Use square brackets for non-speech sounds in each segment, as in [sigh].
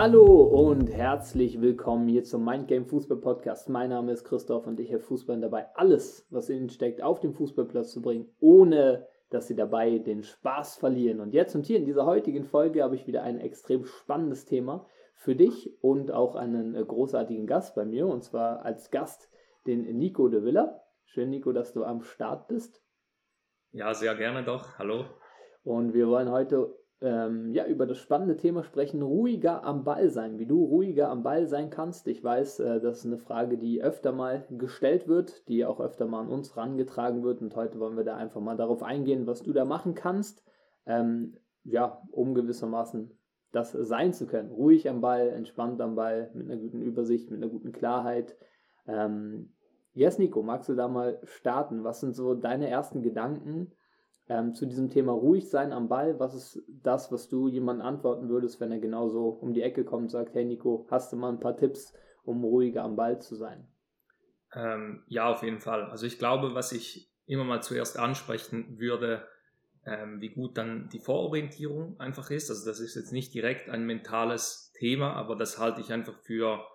Hallo und herzlich willkommen hier zum Mindgame Fußball Podcast. Mein Name ist Christoph und ich helfe Fußballern dabei, alles, was in ihnen steckt, auf den Fußballplatz zu bringen, ohne dass sie dabei den Spaß verlieren. Und jetzt und hier in dieser heutigen Folge habe ich wieder ein extrem spannendes Thema für dich und auch einen äh, großartigen Gast bei mir, und zwar als Gast den Nico de Villa. Schön, Nico, dass du am Start bist. Ja, sehr gerne doch. Hallo. Und wir wollen heute ähm, ja, über das spannende Thema sprechen, ruhiger am Ball sein, wie du ruhiger am Ball sein kannst. Ich weiß, äh, das ist eine Frage, die öfter mal gestellt wird, die auch öfter mal an uns rangetragen wird und heute wollen wir da einfach mal darauf eingehen, was du da machen kannst, ähm, ja, um gewissermaßen das sein zu können. Ruhig am Ball, entspannt am Ball, mit einer guten Übersicht, mit einer guten Klarheit. Ähm, yes, Nico, magst du da mal starten? Was sind so deine ersten Gedanken? Ähm, zu diesem Thema ruhig sein am Ball. Was ist das, was du jemandem antworten würdest, wenn er genauso um die Ecke kommt und sagt, hey Nico, hast du mal ein paar Tipps, um ruhiger am Ball zu sein? Ähm, ja, auf jeden Fall. Also ich glaube, was ich immer mal zuerst ansprechen würde, ähm, wie gut dann die Vororientierung einfach ist. Also das ist jetzt nicht direkt ein mentales Thema, aber das halte ich einfach für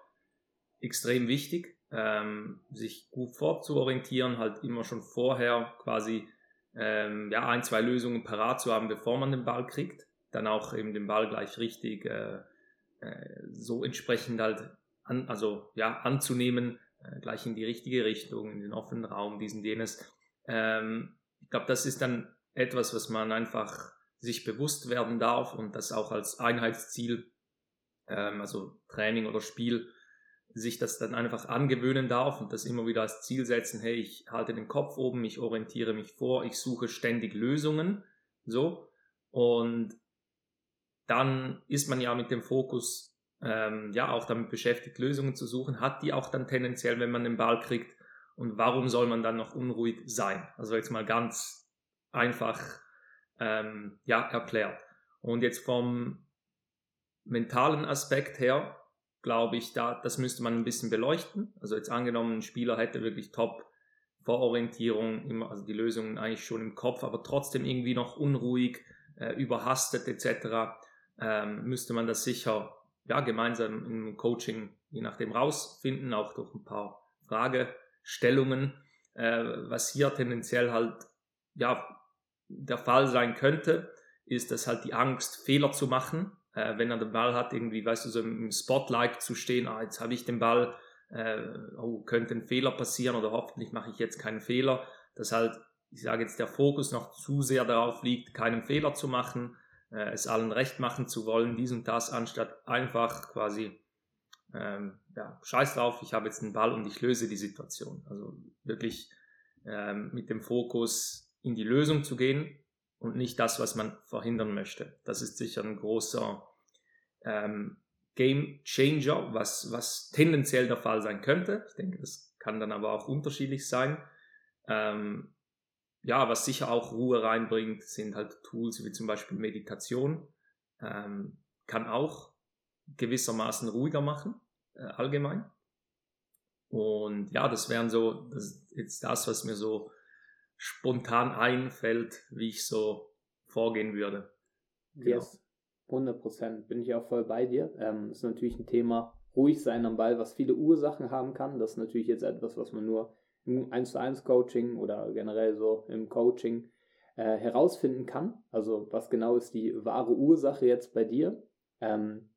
extrem wichtig, ähm, sich gut vorzuorientieren, halt immer schon vorher quasi ähm, ja, ein, zwei Lösungen parat zu haben, bevor man den Ball kriegt. Dann auch eben den Ball gleich richtig äh, äh, so entsprechend halt an, also, ja, anzunehmen, äh, gleich in die richtige Richtung, in den offenen Raum, diesen, jenes. Ähm, ich glaube, das ist dann etwas, was man einfach sich bewusst werden darf und das auch als Einheitsziel, ähm, also Training oder Spiel, sich das dann einfach angewöhnen darf und das immer wieder als Ziel setzen, hey, ich halte den Kopf oben, ich orientiere mich vor, ich suche ständig Lösungen, so. Und dann ist man ja mit dem Fokus ähm, ja auch damit beschäftigt, Lösungen zu suchen, hat die auch dann tendenziell, wenn man den Ball kriegt. Und warum soll man dann noch unruhig sein? Also jetzt mal ganz einfach ähm, ja erklärt. Und jetzt vom mentalen Aspekt her glaube ich, da, das müsste man ein bisschen beleuchten. Also jetzt angenommen, ein Spieler hätte wirklich top Vororientierung, also die Lösungen eigentlich schon im Kopf, aber trotzdem irgendwie noch unruhig, äh, überhastet etc., ähm, müsste man das sicher ja, gemeinsam im Coaching je nachdem rausfinden, auch durch ein paar Fragestellungen, äh, was hier tendenziell halt ja, der Fall sein könnte, ist, dass halt die Angst, Fehler zu machen, äh, wenn er den Ball hat, irgendwie, weißt du, so im Spotlight zu stehen, ah, jetzt habe ich den Ball, äh, oh, könnte ein Fehler passieren oder hoffentlich mache ich jetzt keinen Fehler, dass halt, ich sage jetzt, der Fokus noch zu sehr darauf liegt, keinen Fehler zu machen, äh, es allen recht machen zu wollen, dies und das, anstatt einfach quasi, ähm, ja, scheiß drauf, ich habe jetzt einen Ball und ich löse die Situation. Also wirklich ähm, mit dem Fokus in die Lösung zu gehen und nicht das, was man verhindern möchte. Das ist sicher ein großer ähm, Game Changer, was, was tendenziell der Fall sein könnte. Ich denke, das kann dann aber auch unterschiedlich sein. Ähm, ja, was sicher auch Ruhe reinbringt, sind halt Tools wie zum Beispiel Meditation. Ähm, kann auch gewissermaßen ruhiger machen, äh, allgemein. Und ja, das wären so, das ist jetzt das, was mir so spontan einfällt, wie ich so vorgehen würde. Genau. Yes, 100 Prozent. Bin ich auch voll bei dir. Ähm, ist natürlich ein Thema, ruhig sein am Ball, was viele Ursachen haben kann. Das ist natürlich jetzt etwas, was man nur im 1 zu 1 Coaching oder generell so im Coaching äh, herausfinden kann. Also was genau ist die wahre Ursache jetzt bei dir? Ähm,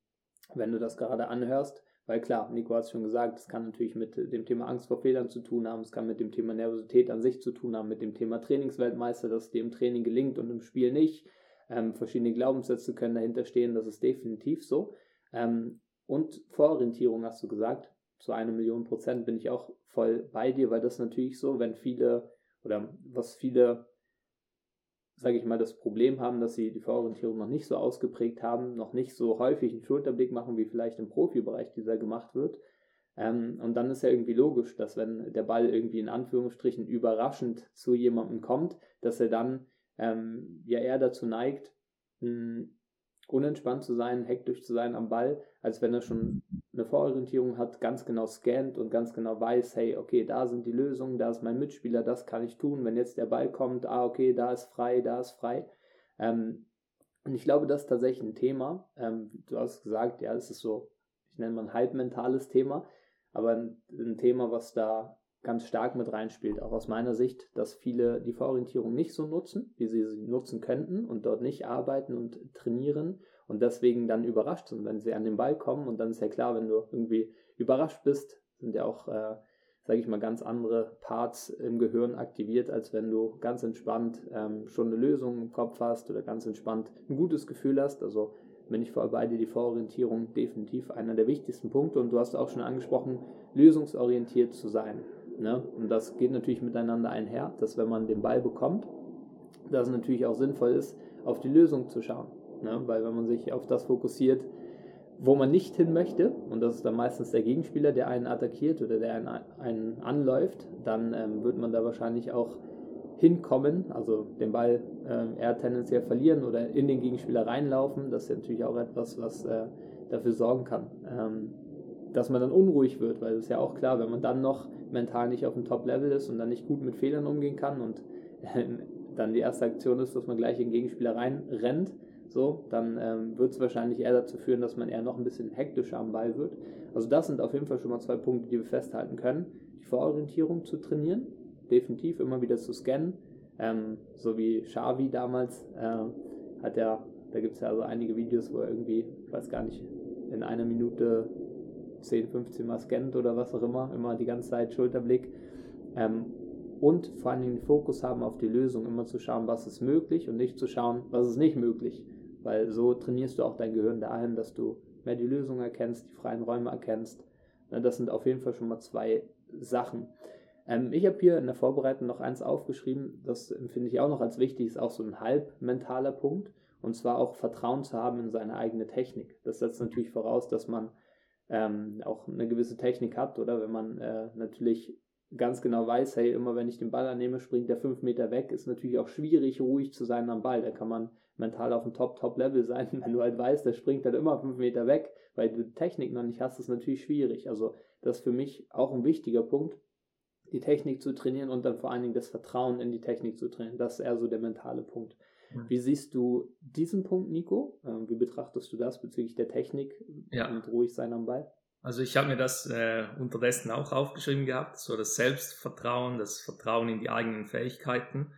wenn du das gerade anhörst, weil klar, Nico hat es schon gesagt, es kann natürlich mit dem Thema Angst vor Fehlern zu tun haben, es kann mit dem Thema Nervosität an sich zu tun haben, mit dem Thema Trainingsweltmeister, dass dir im Training gelingt und im Spiel nicht. Ähm, verschiedene Glaubenssätze können dahinter stehen, das ist definitiv so. Ähm, und Vororientierung hast du gesagt, zu einer Million Prozent bin ich auch voll bei dir, weil das natürlich so, wenn viele oder was viele sage ich mal, das Problem haben, dass sie die Vororientierung noch nicht so ausgeprägt haben, noch nicht so häufig einen Schulterblick machen, wie vielleicht im Profibereich dieser gemacht wird. Ähm, und dann ist ja irgendwie logisch, dass wenn der Ball irgendwie in Anführungsstrichen überraschend zu jemandem kommt, dass er dann ähm, ja eher dazu neigt, mh, unentspannt zu sein, hektisch zu sein am Ball, als wenn er schon eine Vororientierung hat, ganz genau scannt und ganz genau weiß, hey, okay, da sind die Lösungen, da ist mein Mitspieler, das kann ich tun. Wenn jetzt der Ball kommt, ah, okay, da ist frei, da ist frei. Ähm, Und ich glaube, das ist tatsächlich ein Thema. Ähm, du hast gesagt, ja, es ist so, ich nenne mal ein halbmentales Thema, aber ein, ein Thema, was da ganz stark mit reinspielt, auch aus meiner Sicht, dass viele die Vororientierung nicht so nutzen, wie sie sie nutzen könnten und dort nicht arbeiten und trainieren und deswegen dann überrascht sind, wenn sie an den Ball kommen. Und dann ist ja klar, wenn du irgendwie überrascht bist, sind ja auch, äh, sage ich mal, ganz andere Parts im Gehirn aktiviert, als wenn du ganz entspannt ähm, schon eine Lösung im Kopf hast oder ganz entspannt ein gutes Gefühl hast. Also bin ich voll bei dir, die Vororientierung definitiv einer der wichtigsten Punkte. Und du hast auch schon angesprochen, lösungsorientiert zu sein. Ne? Und das geht natürlich miteinander einher, dass wenn man den Ball bekommt, dass es natürlich auch sinnvoll ist, auf die Lösung zu schauen. Ne? Weil wenn man sich auf das fokussiert, wo man nicht hin möchte, und das ist dann meistens der Gegenspieler, der einen attackiert oder der einen, einen anläuft, dann ähm, wird man da wahrscheinlich auch hinkommen, also den Ball äh, eher tendenziell verlieren oder in den Gegenspieler reinlaufen. Das ist natürlich auch etwas, was äh, dafür sorgen kann, ähm, dass man dann unruhig wird, weil es ist ja auch klar, wenn man dann noch mental nicht auf dem Top-Level ist und dann nicht gut mit Fehlern umgehen kann und äh, dann die erste Aktion ist, dass man gleich in Gegenspieler reinrennt, so, dann ähm, wird es wahrscheinlich eher dazu führen, dass man eher noch ein bisschen hektischer am Ball wird. Also das sind auf jeden Fall schon mal zwei Punkte, die wir festhalten können. Die Vororientierung zu trainieren, definitiv immer wieder zu scannen, ähm, so wie Xavi damals äh, hat er, da gibt es ja also einige Videos, wo er irgendwie, ich weiß gar nicht, in einer Minute 10, 15 Mal scannt oder was auch immer, immer die ganze Zeit Schulterblick. Ähm, und vor allen Dingen den Fokus haben auf die Lösung, immer zu schauen, was ist möglich und nicht zu schauen, was ist nicht möglich. Weil so trainierst du auch dein Gehirn dahin, dass du mehr die Lösung erkennst, die freien Räume erkennst. Das sind auf jeden Fall schon mal zwei Sachen. Ähm, ich habe hier in der Vorbereitung noch eins aufgeschrieben, das empfinde ich auch noch als wichtig, ist auch so ein halb mentaler Punkt. Und zwar auch Vertrauen zu haben in seine eigene Technik. Das setzt natürlich voraus, dass man ähm, auch eine gewisse Technik hat oder wenn man äh, natürlich ganz genau weiß, hey, immer wenn ich den Ball annehme, springt der fünf Meter weg, ist natürlich auch schwierig, ruhig zu sein am Ball. Da kann man mental auf dem Top-Top-Level sein. [laughs] Wenn du halt weißt, der springt dann immer fünf Meter weg, weil du Technik noch nicht hast, ist natürlich schwierig. Also das ist für mich auch ein wichtiger Punkt, die Technik zu trainieren und dann vor allen Dingen das Vertrauen in die Technik zu trainieren. Das ist eher so der mentale Punkt. Wie siehst du diesen Punkt, Nico? Ähm, wie betrachtest du das bezüglich der Technik ja. und ruhig sein am Ball? Also ich habe mir das äh, unterdessen auch aufgeschrieben gehabt, so das Selbstvertrauen, das Vertrauen in die eigenen Fähigkeiten.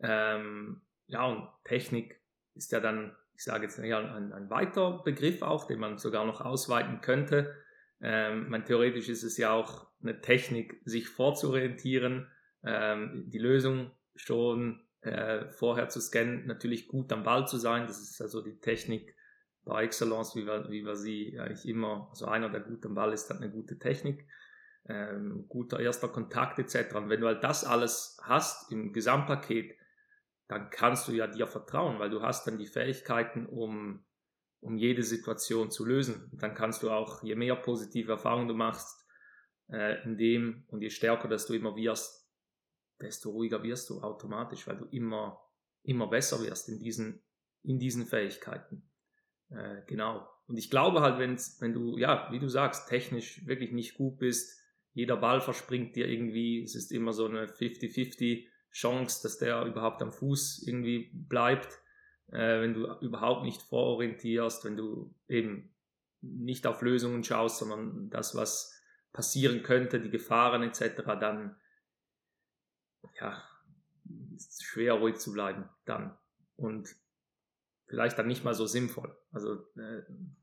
Ähm, ja, und Technik ist ja dann, ich sage jetzt ja, ein, ein weiter Begriff auch, den man sogar noch ausweiten könnte. Ähm, mein, theoretisch ist es ja auch eine Technik, sich vorzurientieren, ähm, die Lösung schon äh, vorher zu scannen, natürlich gut am Ball zu sein. Das ist also die Technik par excellence, wie wir, wie wir sie eigentlich immer, also einer, der gut am Ball ist, hat eine gute Technik, ähm, guter erster Kontakt etc. Und wenn du halt das alles hast im Gesamtpaket, dann kannst du ja dir vertrauen, weil du hast dann die Fähigkeiten, um, um jede Situation zu lösen. Und dann kannst du auch, je mehr positive Erfahrungen du machst, äh, in dem und je stärker, dass du immer wirst, desto ruhiger wirst du automatisch, weil du immer, immer besser wirst in diesen, in diesen Fähigkeiten. Äh, genau. Und ich glaube halt, wenn's, wenn du, ja, wie du sagst, technisch wirklich nicht gut bist, jeder Ball verspringt dir irgendwie, es ist immer so eine 50-50 Chance, dass der überhaupt am Fuß irgendwie bleibt, äh, wenn du überhaupt nicht vororientierst, wenn du eben nicht auf Lösungen schaust, sondern das, was passieren könnte, die Gefahren etc., dann ja, ist schwer ruhig zu bleiben dann. Und vielleicht dann nicht mal so sinnvoll. Also äh,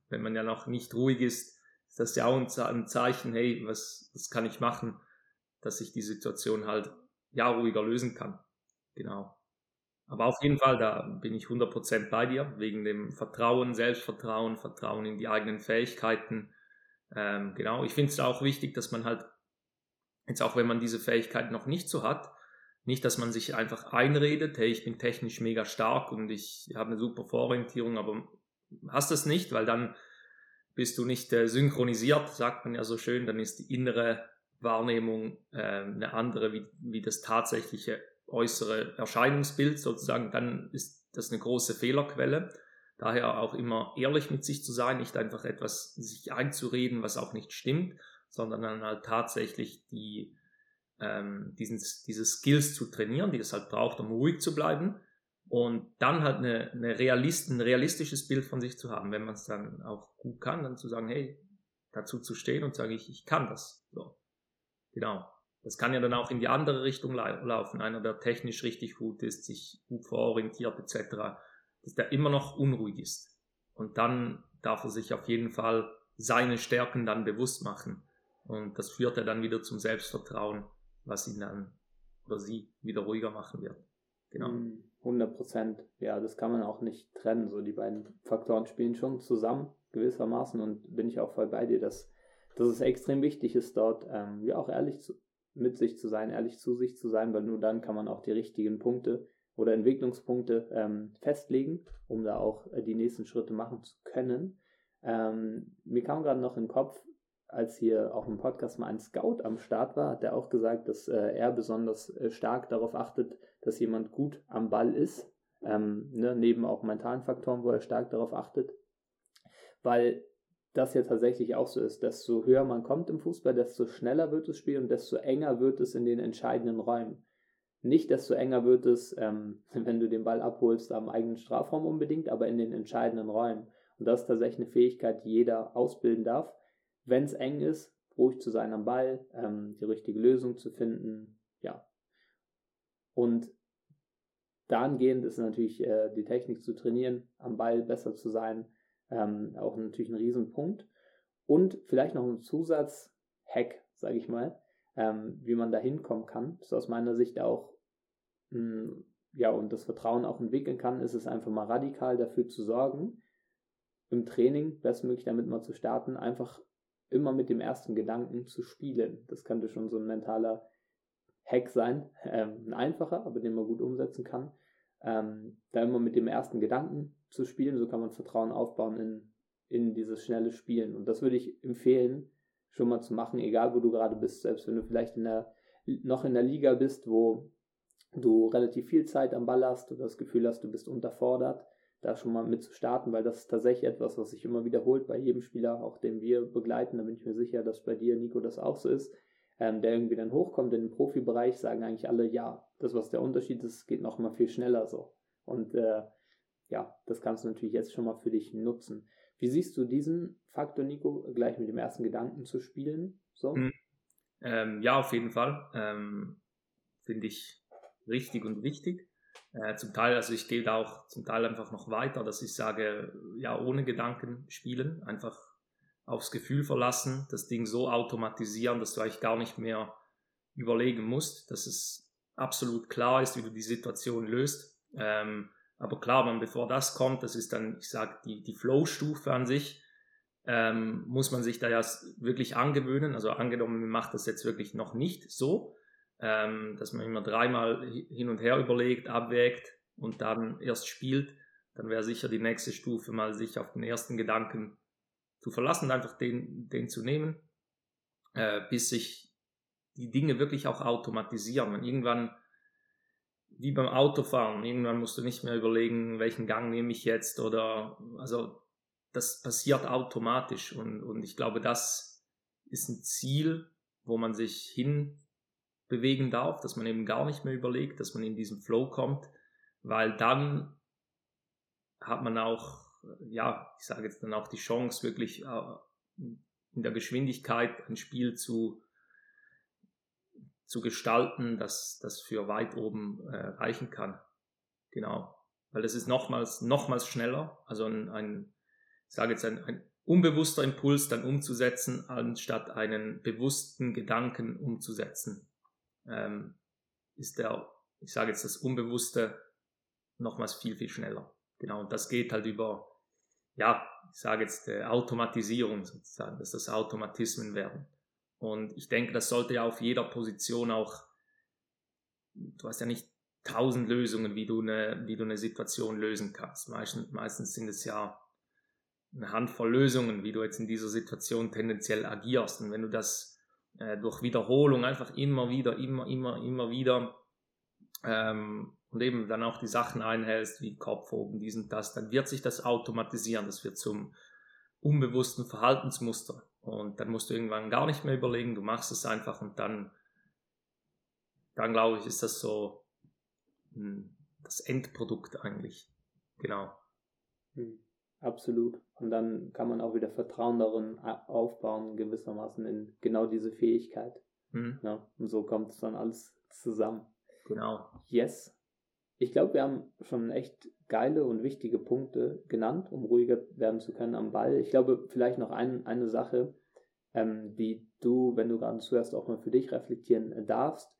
wenn man ja noch nicht ruhig ist, ist das ja auch ein, Zeichen, hey, was, was kann ich machen, dass ich die Situation halt ja ruhiger lösen kann. Genau. Aber auf jeden Fall, da bin ich 100% bei dir, wegen dem Vertrauen, Selbstvertrauen, Vertrauen in die eigenen Fähigkeiten. Ähm, genau, ich finde es auch wichtig, dass man halt, jetzt auch wenn man diese Fähigkeit noch nicht so hat, nicht, dass man sich einfach einredet, hey, ich bin technisch mega stark und ich habe eine super Vororientierung, aber hast das nicht, weil dann bist du nicht äh, synchronisiert, sagt man ja so schön, dann ist die innere Wahrnehmung äh, eine andere wie, wie das tatsächliche äußere Erscheinungsbild sozusagen, dann ist das eine große Fehlerquelle. Daher auch immer ehrlich mit sich zu sein, nicht einfach etwas sich einzureden, was auch nicht stimmt, sondern dann halt tatsächlich die ähm, diesen, diese Skills zu trainieren, die es halt braucht, um ruhig zu bleiben. Und dann halt eine, eine Realist, ein realistisches Bild von sich zu haben, wenn man es dann auch gut kann, dann zu sagen, hey, dazu zu stehen und sage ich, ich kann das. So. Genau. Das kann ja dann auch in die andere Richtung laufen. Einer, der technisch richtig gut ist, sich gut vororientiert etc., dass der immer noch unruhig ist. Und dann darf er sich auf jeden Fall seine Stärken dann bewusst machen. Und das führt er dann wieder zum Selbstvertrauen, was ihn dann oder sie wieder ruhiger machen wird. Genau. 100 hm, Prozent. Ja, das kann man auch nicht trennen. So die beiden Faktoren spielen schon zusammen gewissermaßen und bin ich auch voll bei dir, dass, dass es extrem wichtig ist, dort ähm, ja auch ehrlich zu, mit sich zu sein, ehrlich zu sich zu sein, weil nur dann kann man auch die richtigen Punkte oder Entwicklungspunkte ähm, festlegen, um da auch äh, die nächsten Schritte machen zu können. Ähm, mir kam gerade noch in den Kopf, als hier auch im Podcast mal ein Scout am Start war, hat er auch gesagt, dass äh, er besonders äh, stark darauf achtet, dass jemand gut am Ball ist, ähm, ne, neben auch mentalen Faktoren, wo er stark darauf achtet, weil das ja tatsächlich auch so ist. Desto höher man kommt im Fußball, desto schneller wird das Spiel und desto enger wird es in den entscheidenden Räumen. Nicht desto enger wird es, ähm, [laughs] wenn du den Ball abholst am eigenen Strafraum unbedingt, aber in den entscheidenden Räumen. Und das ist tatsächlich eine Fähigkeit, die jeder ausbilden darf. Wenn es eng ist, ruhig zu sein am Ball, ähm, die richtige Lösung zu finden, ja. Und dahingehend ist natürlich äh, die Technik zu trainieren, am Ball besser zu sein, ähm, auch natürlich ein Riesenpunkt. Und vielleicht noch ein Zusatz-Hack, sage ich mal, ähm, wie man da hinkommen kann. Das ist aus meiner Sicht auch, mh, hm, ja, und das Vertrauen auch entwickeln kann, ist es einfach mal radikal dafür zu sorgen, im Training bestmöglich damit mal zu starten, einfach immer mit dem ersten Gedanken zu spielen. Das könnte schon so ein mentaler Hack sein, [laughs] ähm, ein einfacher, aber den man gut umsetzen kann. Ähm, da immer mit dem ersten Gedanken zu spielen. So kann man Vertrauen aufbauen in, in dieses schnelle Spielen. Und das würde ich empfehlen, schon mal zu machen, egal wo du gerade bist. Selbst wenn du vielleicht in der, noch in der Liga bist, wo du relativ viel Zeit am Ball hast oder das Gefühl hast, du bist unterfordert, da schon mal mit zu starten, weil das ist tatsächlich etwas, was sich immer wiederholt bei jedem Spieler, auch den wir begleiten. Da bin ich mir sicher, dass bei dir, Nico, das auch so ist. Ähm, der irgendwie dann hochkommt in den Profibereich, sagen eigentlich alle, ja, das, was der Unterschied ist, geht noch mal viel schneller so. Und äh, ja, das kannst du natürlich jetzt schon mal für dich nutzen. Wie siehst du diesen Faktor, Nico, gleich mit dem ersten Gedanken zu spielen? So? Mhm. Ähm, ja, auf jeden Fall. Ähm, Finde ich richtig und wichtig. Äh, zum Teil, also ich gehe da auch zum Teil einfach noch weiter, dass ich sage, ja, ohne Gedanken spielen, einfach aufs Gefühl verlassen, das Ding so automatisieren, dass du eigentlich gar nicht mehr überlegen musst, dass es absolut klar ist, wie du die Situation löst. Ähm, aber klar, man, bevor das kommt, das ist dann, ich sage, die, die Flow-Stufe an sich, ähm, muss man sich da ja wirklich angewöhnen. Also angenommen, man macht das jetzt wirklich noch nicht so, ähm, dass man immer dreimal hin und her überlegt, abwägt und dann erst spielt, dann wäre sicher die nächste Stufe mal sich auf den ersten Gedanken zu verlassen, einfach den, den zu nehmen, äh, bis sich die Dinge wirklich auch automatisieren. Und irgendwann wie beim Autofahren. Irgendwann musst du nicht mehr überlegen, welchen Gang nehme ich jetzt oder also das passiert automatisch und, und ich glaube, das ist ein Ziel, wo man sich hin bewegen darf, dass man eben gar nicht mehr überlegt, dass man in diesen Flow kommt, weil dann hat man auch, ja, ich sage jetzt dann auch die Chance, wirklich äh, in der Geschwindigkeit ein Spiel zu zu gestalten, dass das für weit oben äh, reichen kann. Genau. Weil das ist nochmals, nochmals schneller. Also ein, ein ich sage jetzt ein, ein unbewusster Impuls dann umzusetzen, anstatt einen bewussten Gedanken umzusetzen. Ähm, ist der, ich sage jetzt das Unbewusste nochmals viel, viel schneller. Genau. Und das geht halt über, ja, ich sage jetzt äh, Automatisierung sozusagen, dass das Automatismen werden. Und ich denke, das sollte ja auf jeder Position auch, du hast ja nicht tausend Lösungen, wie du eine, wie du eine Situation lösen kannst. Meistens, meistens sind es ja eine Handvoll Lösungen, wie du jetzt in dieser Situation tendenziell agierst. Und wenn du das äh, durch Wiederholung einfach immer wieder, immer, immer, immer wieder ähm, und eben dann auch die Sachen einhältst, wie Kopf oben, dies und das, dann wird sich das automatisieren. Das wird zum unbewussten Verhaltensmuster. Und dann musst du irgendwann gar nicht mehr überlegen, du machst es einfach und dann, dann glaube ich, ist das so hm, das Endprodukt eigentlich. Genau. Hm, absolut. Und dann kann man auch wieder Vertrauen darin aufbauen, gewissermaßen in genau diese Fähigkeit. Mhm. Ja, und so kommt es dann alles zusammen. Genau. Yes. Ich glaube, wir haben schon echt geile und wichtige Punkte genannt, um ruhiger werden zu können am Ball. Ich glaube, vielleicht noch ein, eine Sache, ähm, die du, wenn du gerade zuerst auch mal für dich reflektieren äh, darfst.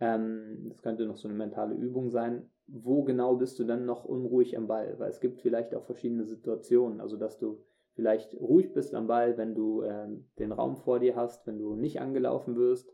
Ähm, das könnte noch so eine mentale Übung sein. Wo genau bist du dann noch unruhig am Ball? Weil es gibt vielleicht auch verschiedene Situationen. Also, dass du vielleicht ruhig bist am Ball, wenn du äh, den Raum vor dir hast, wenn du nicht angelaufen wirst,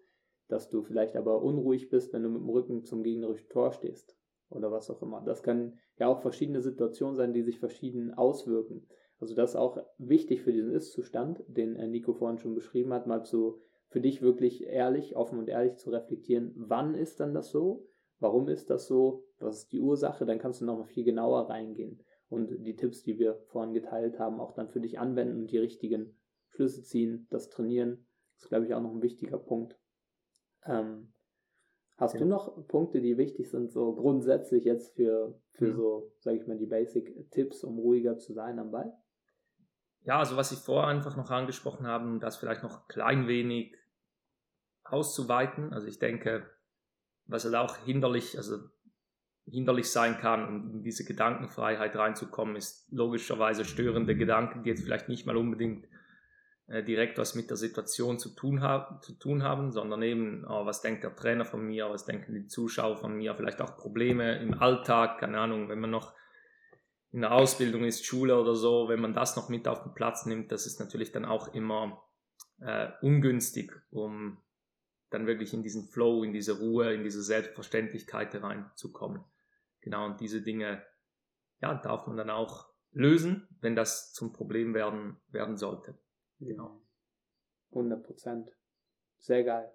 dass du vielleicht aber unruhig bist, wenn du mit dem Rücken zum gegnerischen Tor stehst oder was auch immer. Das können ja auch verschiedene Situationen sein, die sich verschieden auswirken. Also das ist auch wichtig für diesen Ist-Zustand, den äh, Nico vorhin schon beschrieben hat, mal zu für dich wirklich ehrlich, offen und ehrlich zu reflektieren, wann ist dann das so, warum ist das so, was ist die Ursache, dann kannst du nochmal viel genauer reingehen und die Tipps, die wir vorhin geteilt haben, auch dann für dich anwenden und die richtigen Schlüsse ziehen, das trainieren, ist glaube ich auch noch ein wichtiger Punkt. Ähm, hast ja. du noch Punkte, die wichtig sind, so grundsätzlich jetzt für, für mhm. so, sage ich mal, die Basic-Tipps, um ruhiger zu sein am Ball? Ja, also was ich vorher einfach noch angesprochen habe, das vielleicht noch klein wenig auszuweiten. Also ich denke, was halt auch hinderlich, also hinderlich sein kann, um in diese Gedankenfreiheit reinzukommen, ist logischerweise störende Gedanken, die jetzt vielleicht nicht mal unbedingt äh, direkt was mit der Situation zu tun, ha zu tun haben, sondern eben, oh, was denkt der Trainer von mir, was denken die Zuschauer von mir, vielleicht auch Probleme im Alltag, keine Ahnung, wenn man noch in der Ausbildung ist, Schule oder so, wenn man das noch mit auf den Platz nimmt, das ist natürlich dann auch immer äh, ungünstig, um dann wirklich in diesen Flow, in diese Ruhe, in diese Selbstverständlichkeit reinzukommen. Genau, und diese Dinge, ja, darf man dann auch lösen, wenn das zum Problem werden, werden sollte. Genau. 100 Prozent. Sehr geil.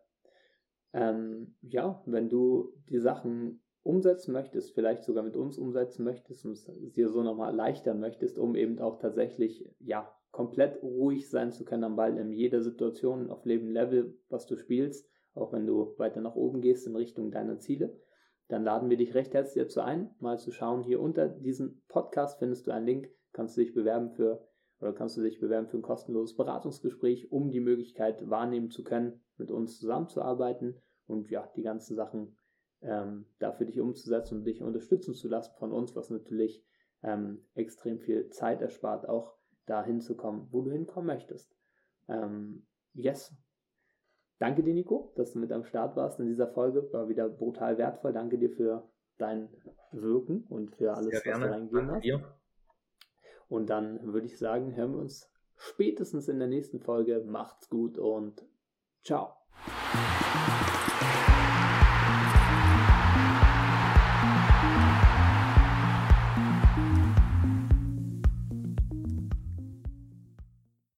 Ähm, ja, wenn du die Sachen umsetzen möchtest, vielleicht sogar mit uns umsetzen möchtest und es dir so nochmal erleichtern möchtest, um eben auch tatsächlich, ja, komplett ruhig sein zu können am Ball in jeder Situation auf Leben Level, was du spielst, auch wenn du weiter nach oben gehst in Richtung deiner Ziele, dann laden wir dich recht herzlich dazu ein, mal zu schauen. Hier unter diesem Podcast findest du einen Link, kannst du dich bewerben für oder kannst du dich bewerben für ein kostenloses Beratungsgespräch, um die Möglichkeit wahrnehmen zu können, mit uns zusammenzuarbeiten und ja, die ganzen Sachen ähm, da dich umzusetzen und dich unterstützen zu lassen von uns, was natürlich ähm, extrem viel Zeit erspart, auch dahin zu kommen, wo du hinkommen möchtest. Ähm, yes. Danke dir, Nico, dass du mit am Start warst in dieser Folge. War wieder brutal wertvoll. Danke dir für dein Wirken und für alles, was du reingegeben hast. Dir. Und dann würde ich sagen, hören wir uns spätestens in der nächsten Folge. Macht's gut und ciao.